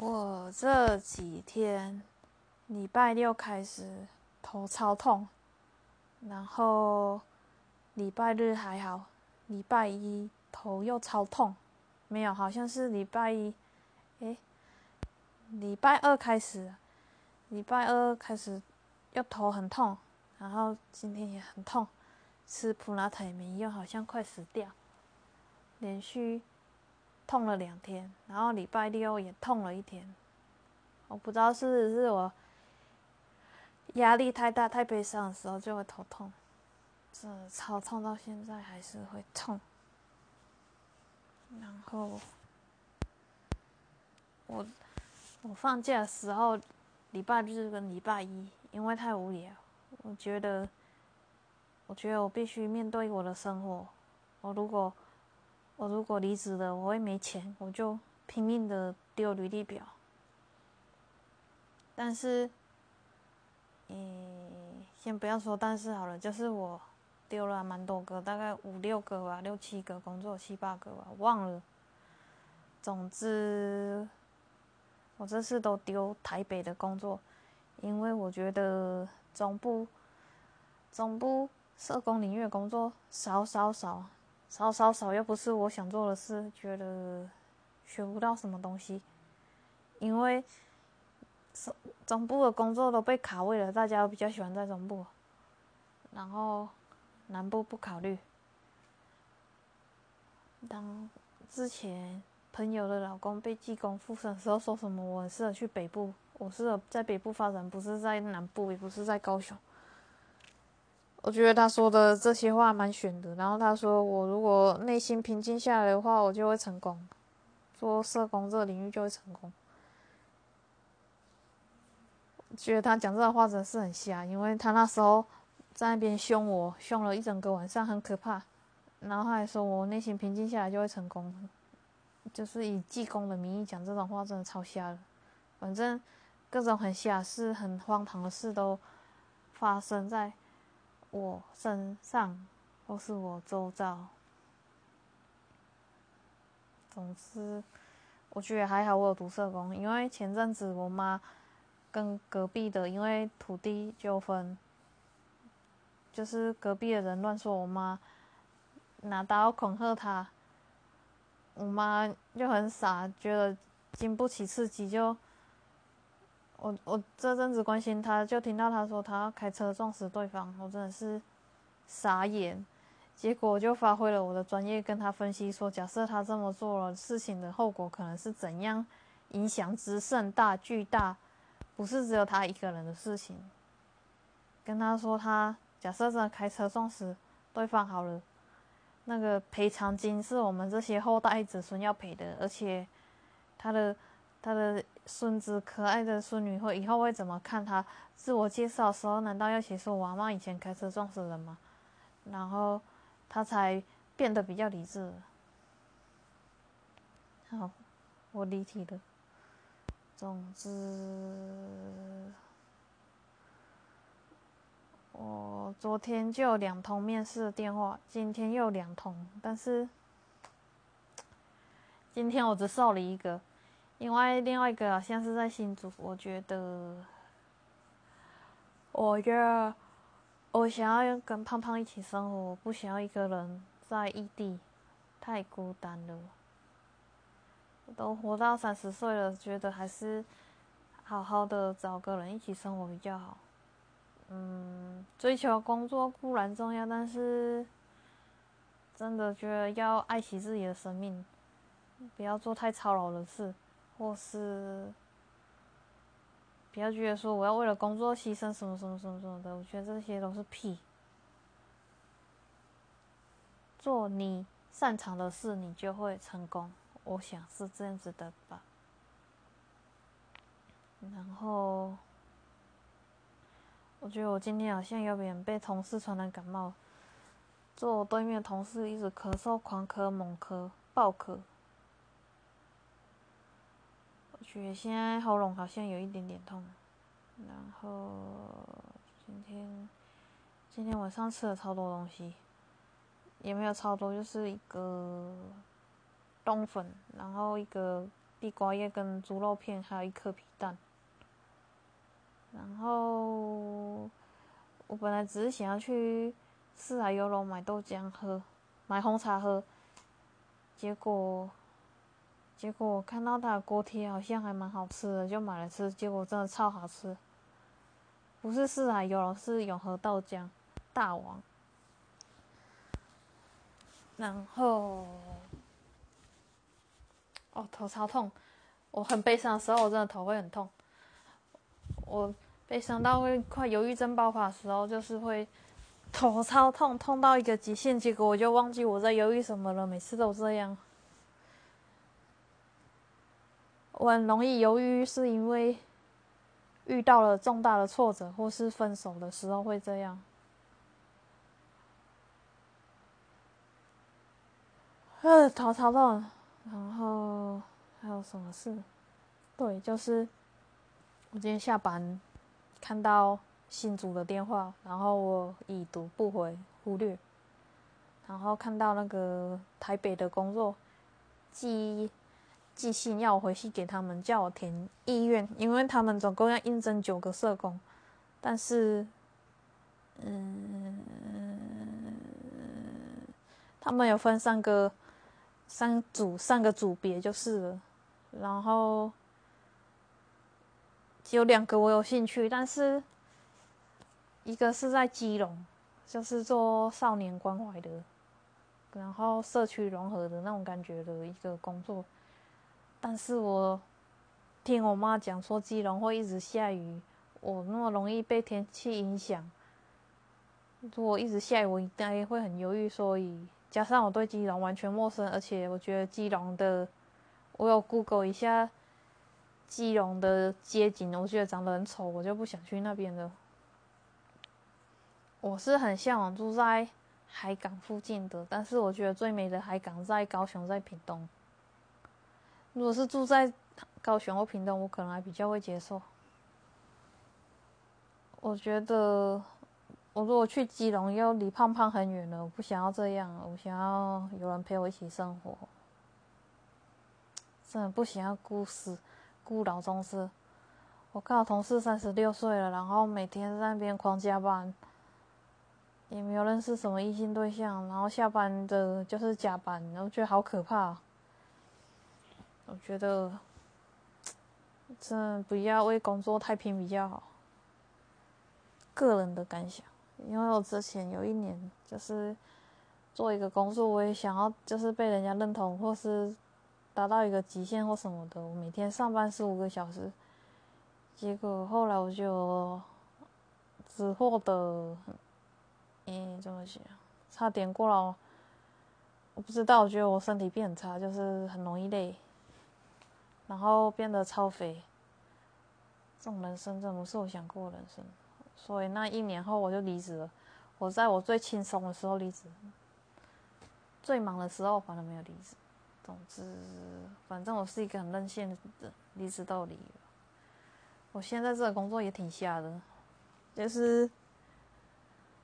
我这几天礼拜六开始头超痛，然后礼拜日还好，礼拜一头又超痛，没有，好像是礼拜一，诶，礼拜二开始，礼拜二开始又头很痛，然后今天也很痛，吃普拉特没用，好像快死掉，连续。痛了两天，然后礼拜六也痛了一天。我不知道是不是我压力太大、太悲伤的时候就会头痛，这超痛到现在还是会痛。然后我我放假的时候，礼拜日跟礼拜一，因为太无聊，我觉得我觉得我必须面对我的生活。我如果我如果离职了，我会没钱，我就拼命的丢履历表。但是，嗯，先不要说但是好了，就是我丢了蛮多个，大概五六个吧，六七个工作，七八个吧，忘了。总之，我这次都丢台北的工作，因为我觉得中部中部社工领域的工作少少少。少少少，又不是我想做的事，觉得学不到什么东西。因为中中部的工作都被卡位了，大家都比较喜欢在中部，然后南部不考虑。当之前朋友的老公被技工复审的时候，说什么我很适合去北部，我适合在北部发展，不是在南部，也不是在高雄。我觉得他说的这些话蛮玄的。然后他说，我如果内心平静下来的话，我就会成功，做社工这个领域就会成功。我觉得他讲这话真的是很瞎，因为他那时候在那边凶我，凶了一整个晚上，很可怕。然后他还说我内心平静下来就会成功，就是以济公的名义讲这种话，真的超瞎的。反正各种很瞎事、很荒唐的事都发生在。我身上，或是我周遭。总之，我觉得还好，我有读社工，因为前阵子我妈跟隔壁的因为土地纠纷，就是隔壁的人乱说我妈拿刀恐吓她，我妈就很傻，觉得经不起刺激就。我我这阵子关心他，就听到他说他要开车撞死对方，我真的是傻眼。结果就发挥了我的专业，跟他分析说，假设他这么做了，事情的后果可能是怎样，影响之甚大巨大，不是只有他一个人的事情。跟他说，他假设真的开车撞死对方好了，那个赔偿金是我们这些后代子孙要赔的，而且他的。他的孙子可爱的孙女会以后会怎么看他？自我介绍的时候难道要写说我妈以前开车撞死人吗？然后他才变得比较理智。好，我离题了。总之，我昨天就有两通面试的电话，今天又两通，但是今天我只受了一个。因为另外一个好像是在新竹，我觉得，我觉得我想要跟胖胖一起生活，不想要一个人在异地，太孤单了。都活到三十岁了，觉得还是好好的找个人一起生活比较好。嗯，追求工作固然重要，但是真的觉得要爱惜自己的生命，不要做太操劳的事。或是不要觉得说我要为了工作牺牲什么什么什么什么的，我觉得这些都是屁。做你擅长的事，你就会成功。我想是这样子的吧。然后，我觉得我今天好像有点被同事传染感冒，坐我对面同事一直咳嗽，狂咳猛咳，爆咳。觉得现在喉咙好像有一点点痛，然后今天今天晚上吃了超多东西，也没有超多，就是一个冬粉，然后一个地瓜叶跟猪肉片，还有一颗皮蛋。然后我本来只是想要去四海游龙买豆浆喝，买红茶喝，结果结果我看到它的锅贴好像还蛮好吃的，就买来吃，结果真的超好吃。不是四海游龙，是永和豆浆大王。然后，哦，头超痛！我很悲伤的时候，我真的头会很痛。我悲伤到会快忧郁症爆发的时候，就是会头超痛，痛到一个极限，结果我就忘记我在忧郁什么了。每次都这样。我很容易忧郁，是因为。遇到了重大的挫折，或是分手的时候会这样。呃，头超痛，然后还有什么事？对，就是我今天下班看到新组的电话，然后我已读不回，忽略。然后看到那个台北的工作，机。寄信要我回去给他们，叫我填意愿，因为他们总共要应征九个社工，但是，嗯，他们有分三个三组三个组别就是了，然后有两个我有兴趣，但是一个是在基隆，就是做少年关怀的，然后社区融合的那种感觉的一个工作。但是我听我妈讲说，基隆会一直下雨，我那么容易被天气影响。如果一直下雨，我应该会很犹豫。所以加上我对基隆完全陌生，而且我觉得基隆的，我有 Google 一下基隆的街景，我觉得长得很丑，我就不想去那边了。我是很向往住在海港附近的，但是我觉得最美的海港在高雄，在屏东。如果是住在高雄或屏东，我可能还比较会接受。我觉得，我如果去基隆，又离胖胖很远了，我不想要这样，我想要有人陪我一起生活。真的不想要孤死孤老终生。我看我同事三十六岁了，然后每天在那边狂加班，也没有认识什么异性对象，然后下班的就是加班，然后觉得好可怕。我觉得，真不要为工作太拼比较好。个人的感想，因为我之前有一年就是做一个工作，我也想要就是被人家认同，或是达到一个极限或什么的。我每天上班十五个小时，结果后来我就只获得，嗯，怎么讲，差点过了。我不知道，我觉得我身体变差，就是很容易累。然后变得超肥，这种人生真不是我想过的人生，所以那一年后我就离职了。我在我最轻松的时候离职，最忙的时候反而没有离职。总之，反正我是一个很任性的人，离职都离。我现在这个工作也挺吓的，就是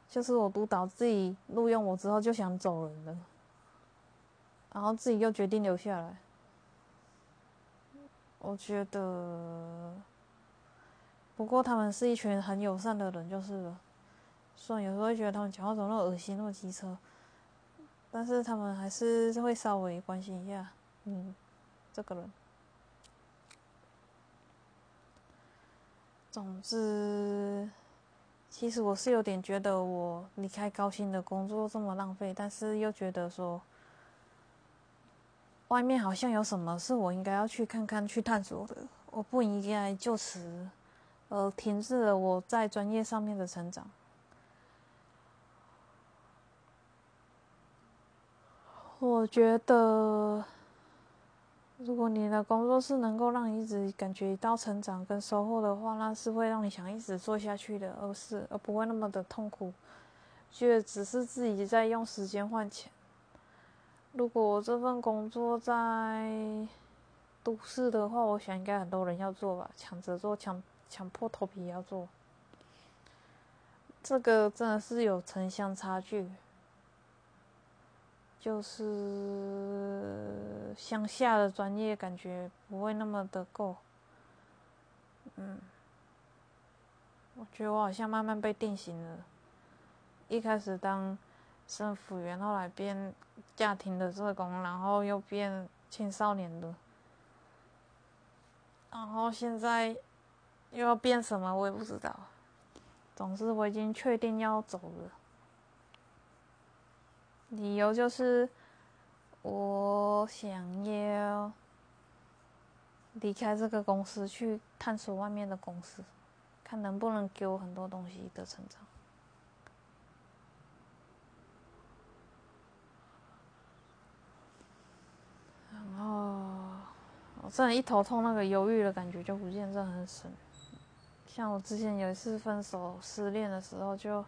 就是我督导自己录用我之后就想走人了，然后自己又决定留下来。我觉得，不过他们是一群很友善的人，就是了。虽然有时候会觉得他们讲话怎么那么恶心、那么机车，但是他们还是会稍微关心一下，嗯，这个人。总之，其实我是有点觉得我离开高薪的工作这么浪费，但是又觉得说。外面好像有什么是我应该要去看看、去探索的。我不应该就此，呃，停滞了我在专业上面的成长。我觉得，如果你的工作是能够让你一直感觉到成长跟收获的话，那是会让你想一直做下去的，而是而不会那么的痛苦，觉得只是自己在用时间换钱。如果这份工作在都市的话，我想应该很多人要做吧，抢着做，抢强迫头皮要做。这个真的是有城乡差距，就是乡下的专业，感觉不会那么的够。嗯，我觉得我好像慢慢被定型了。一开始当生辅员，后来变家庭的社工，然后又变青少年的，然后现在又要变什么，我也不知道。总之，我已经确定要走了。理由就是我想要离开这个公司，去探索外面的公司，看能不能给我很多东西的成长。然后我真的，一头痛，那个犹豫的感觉就不见，真的很神。像我之前有一次分手、失恋的时候，就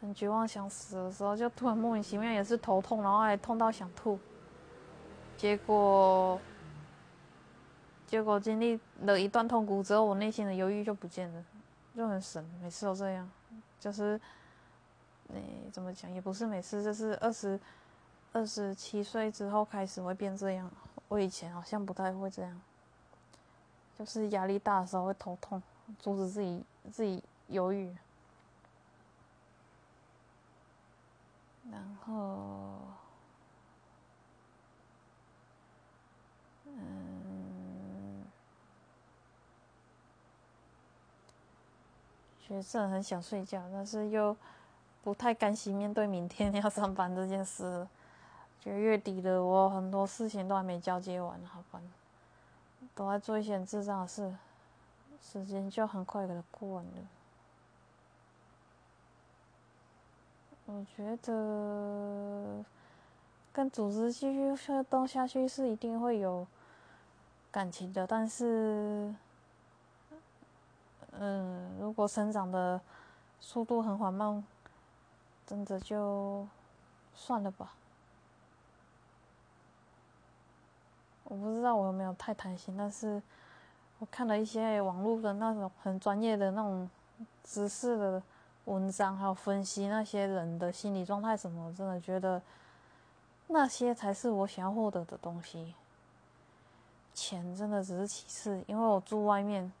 很绝望、想死的时候，就突然莫名其妙也是头痛，然后还痛到想吐。结果，结果经历了一段痛苦之后，我内心的犹豫就不见了，就很神。每次都这样，就是，你怎么讲也不是每次，就是二十二十七岁之后开始会变这样。我以前好像不太会这样，就是压力大的时候会头痛。阻止自己自己犹豫，然后，嗯，觉得很想睡觉，但是又不太甘心面对明天要上班这件事。觉得月底了，我很多事情都还没交接完，好吧，都在做一些智障的事。时间就很快给它过完了。我觉得跟组织继续互动下去是一定会有感情的，但是，嗯，如果生长的速度很缓慢，真的就算了吧。我不知道我有没有太贪心，但是。我看了一些网络的那种很专业的那种知识的文章，还有分析那些人的心理状态什么，真的觉得那些才是我想要获得的东西。钱真的只是其次，因为我住外面，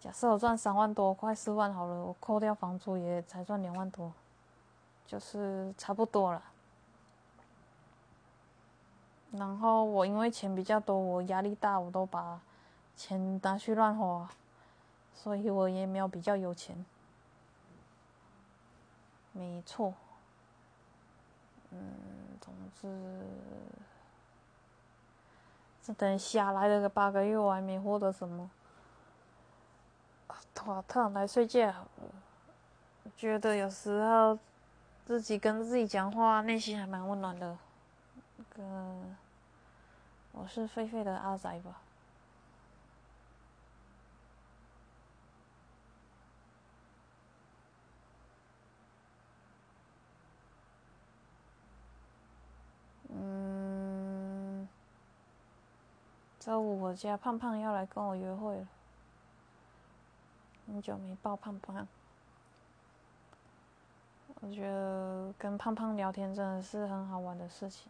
假设我赚三万多，快四万好了，我扣掉房租也才赚两万多，就是差不多了。然后我因为钱比较多，我压力大，我都把。钱拿去乱花，所以我也没有比较有钱。没错，嗯，总之，这等下来了个八个月，我还没获得什么。啊，特来睡觉。觉得有时候自己跟自己讲话，内心还蛮温暖的。个，我是狒狒的阿仔吧。嗯周五我家胖胖要来跟我约会了，很久没抱胖胖。我觉得跟胖胖聊天真的是很好玩的事情。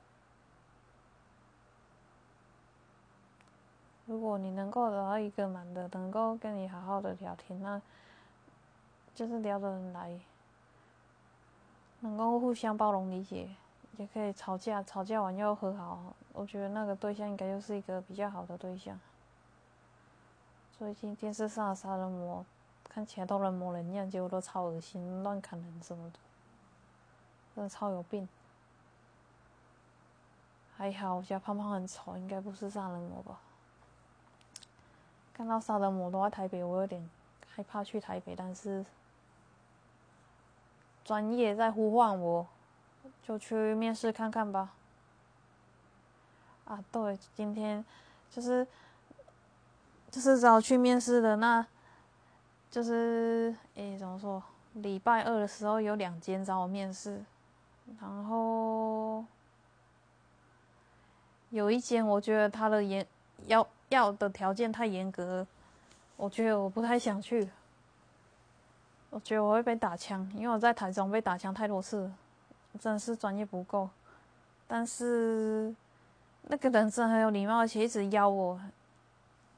如果你能够找到一个男的，能够跟你好好的聊天，那就是聊得很来，能够互相包容理解。也可以吵架，吵架完又和好。我觉得那个对象应该就是一个比较好的对象。最近电视上的杀人魔看起来都人模人样，结果都超恶心，乱砍人什么的，真的超有病。还好我家胖胖很丑，应该不是杀人魔吧？看到杀人魔都在台北，我有点害怕去台北，但是专业在呼唤我。就去面试看看吧。啊，对，今天就是就是找去面试的，那就是诶，怎么说？礼拜二的时候有两间找我面试，然后有一间我觉得他的严要要的条件太严格，我觉得我不太想去。我觉得我会被打枪，因为我在台中被打枪太多次。真的是专业不够，但是那个人真的很有礼貌，而且一直邀我，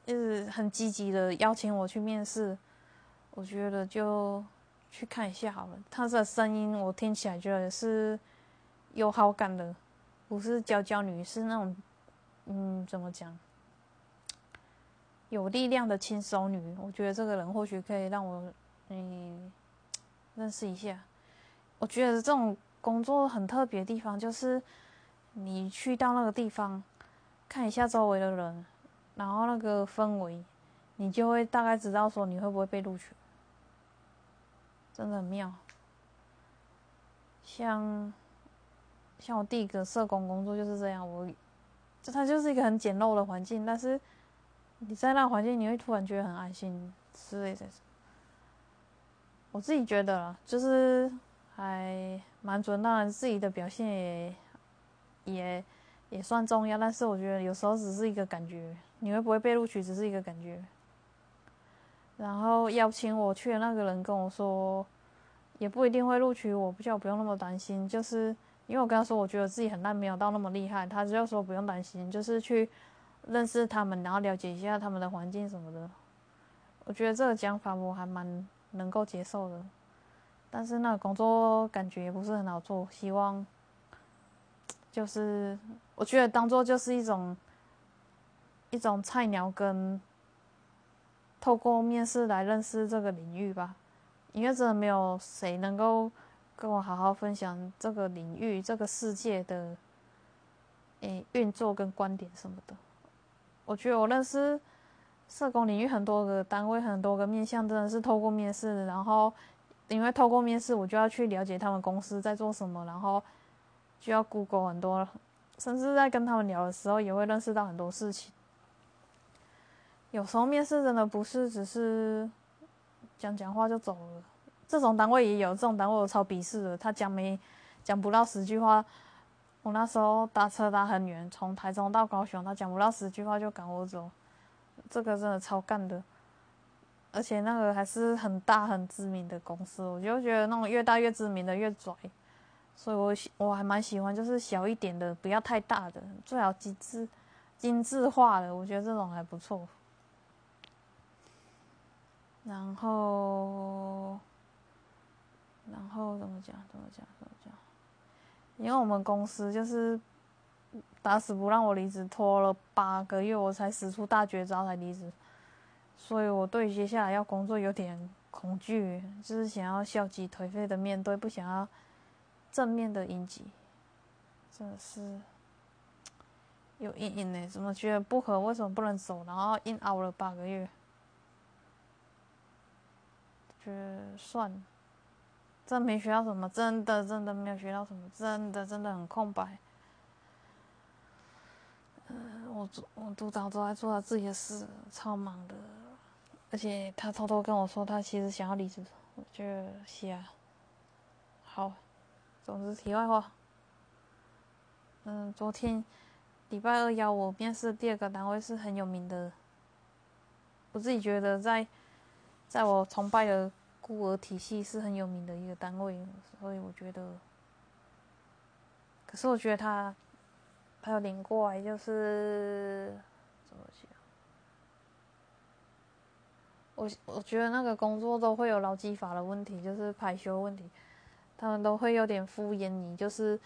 一直很积极的邀请我去面试。我觉得就去看一下好了。他的声音我听起来觉得是有好感的，不是娇娇女，是那种嗯，怎么讲？有力量的轻熟女。我觉得这个人或许可以让我嗯认识一下。我觉得这种工作很特别的地方，就是你去到那个地方看一下周围的人，然后那个氛围，你就会大概知道说你会不会被录取。真的很妙，像像我第一个社工工作就是这样，我这它就是一个很简陋的环境，但是你在那环境你会突然觉得很安心之类的。我自己觉得啦，就是还蛮准，当然自己的表现也也也算重要，但是我觉得有时候只是一个感觉，你会不会被录取只是一个感觉。然后邀请我去的那个人跟我说，也不一定会录取我，不叫不用那么担心。就是因为我跟他说，我觉得自己很烂，没有到那么厉害。他就说不用担心，就是去认识他们，然后了解一下他们的环境什么的。我觉得这个讲法我还蛮能够接受的。但是那个工作感觉也不是很好做，希望就是我觉得当做就是一种一种菜鸟跟。透过面试来认识这个领域吧，因为真的没有谁能够跟我好好分享这个领域、这个世界的诶运作跟观点什么的。我觉得我认识社工领域很多个单位、很多个面向，真的是透过面试。然后因为透过面试，我就要去了解他们公司在做什么，然后就要 Google 很多，甚至在跟他们聊的时候，也会认识到很多事情。有时候面试真的不是只是讲讲话就走了，这种单位也有，这种单位我超鄙视的。他讲没讲不到十句话，我那时候搭车搭很远，从台中到高雄，他讲不到十句话就赶我走，这个真的超干的。而且那个还是很大很知名的公司，我就觉得那种越大越知名的越拽，所以我喜我还蛮喜欢就是小一点的，不要太大的，最好精致精致化的，我觉得这种还不错。然后，然后怎么讲？怎么讲？怎么讲？因为我们公司就是打死不让我离职，拖了八个月，我才使出大绝招才离职，所以我对接下来要工作有点恐惧，就是想要消极颓废的面对，不想要正面的迎击，真的是有阴影呢。怎么觉得不合？为什么不能走？然后硬熬了八个月。觉得算了，真没学到什么，真的真的没有学到什么，真的真的很空白。嗯，我我组长都在做他自己的事，超忙的，而且他偷偷跟我说，他其实想要离职，我觉得瞎。好，总之题外话，嗯，昨天礼拜二邀我面试第二个单位是很有名的，我自己觉得在。在我崇拜的孤儿体系是很有名的一个单位，所以我觉得，可是我觉得他，他有点怪，就是怎么讲？我我觉得那个工作都会有劳基法的问题，就是排休问题，他们都会有点敷衍你，就是，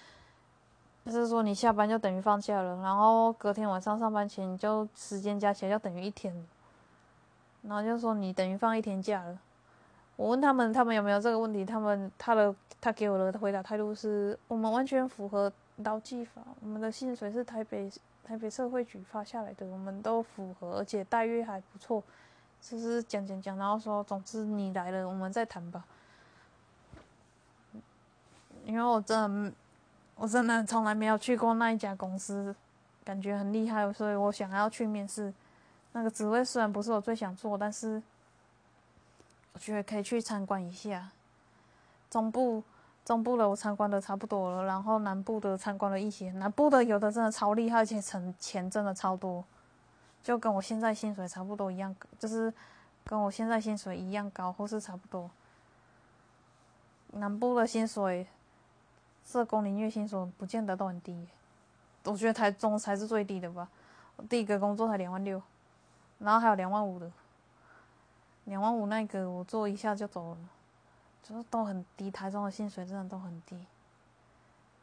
就是说你下班就等于放假了，然后隔天晚上上班前就时间加起来就等于一天。然后就说你等于放一天假了。我问他们，他们有没有这个问题？他们他的他给我的回答态度是：我们完全符合劳基法，我们的薪水是台北台北社会局发下来的，我们都符合，而且待遇还不错。就是讲讲讲，然后说，总之你来了，我们再谈吧。因为我真的我真的从来没有去过那一家公司，感觉很厉害，所以我想要去面试。那个职位虽然不是我最想做，但是觉得可以去参观一下。中部中部的我参观的差不多了，然后南部的参观了一些。南部的有的真的超厉害，而且存钱真的超多，就跟我现在薪水差不多一样，就是跟我现在薪水一样高，或是差不多。南部的薪水，社工领域薪水不见得都很低。我觉得台中才是最低的吧。第一个工作才两万六，然后还有两万五的，两万五那个我做一下就走了，就是都很低。台中的薪水真的都很低，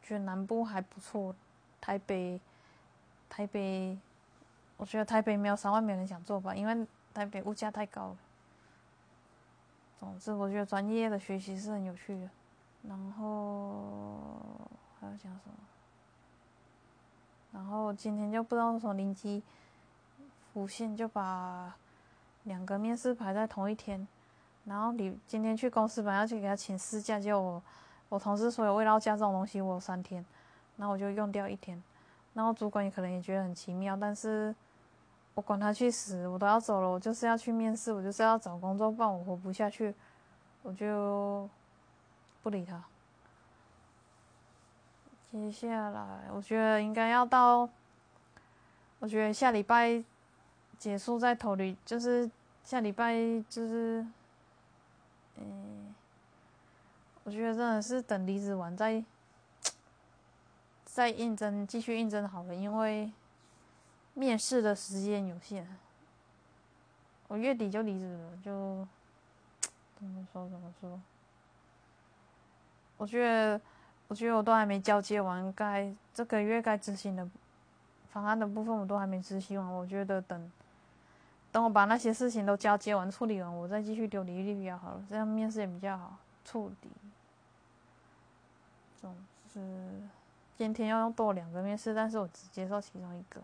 觉得南部还不错，台北，台北，我觉得台北没有三万没人想做吧，因为台北物价太高了。总之，我觉得专业的学习是很有趣的。然后还要讲什么？然后今天就不知道为什么灵机浮现，就把两个面试排在同一天。然后你今天去公司本来要去给他请事假，结果我我同事说有未到假这种东西，我有三天，然后我就用掉一天。然后主管也可能也觉得很奇妙，但是我管他去死，我都要走了，我就是要去面试，我就是要找工作，不然我活不下去，我就不理他。接下来，我觉得应该要到，我觉得下礼拜结束再投离，就是下礼拜就是，嗯，我觉得真的是等离职完再 再应征，继续应征好了，因为面试的时间有限，我月底就离职了，就 怎么说怎么说，我觉得。我觉得我都还没交接完，该这个月该执行的方案的部分我都还没执行完。我觉得等等我把那些事情都交接完、处理完，我再继续丢履历比较好了，这样面试也比较好处理。总之，今天要用多两个面试，但是我只接受其中一个。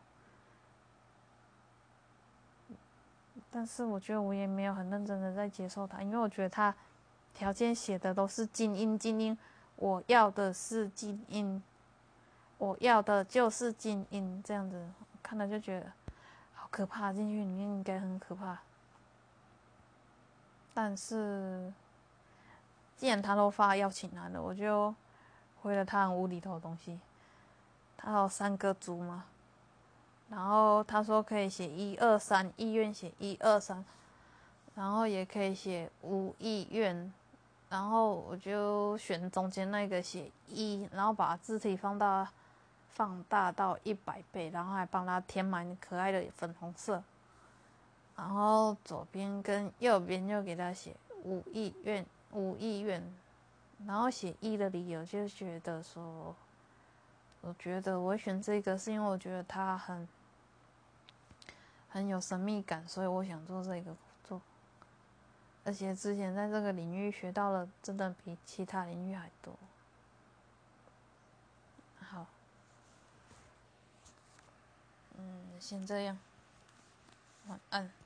但是我觉得我也没有很认真的在接受他，因为我觉得他条件写的都是精英精英。我要的是精英，我要的就是精英，这样子看了就觉得可怕，进去里面应该很可怕。但是既然他都发邀请函了，我就回了他很无厘头的东西。他有三个组嘛，然后他说可以写一二三，意愿写一二三，然后也可以写无意愿。然后我就选中间那个写一，然后把字体放大，放大到一百倍，然后还帮他填满可爱的粉红色。然后左边跟右边就给他写无意愿，无意愿。然后写一的理由就觉得说，我觉得我选这个是因为我觉得它很很有神秘感，所以我想做这个工作。而且之前在这个领域学到了，真的比其他领域还多。好，嗯，先这样，晚安。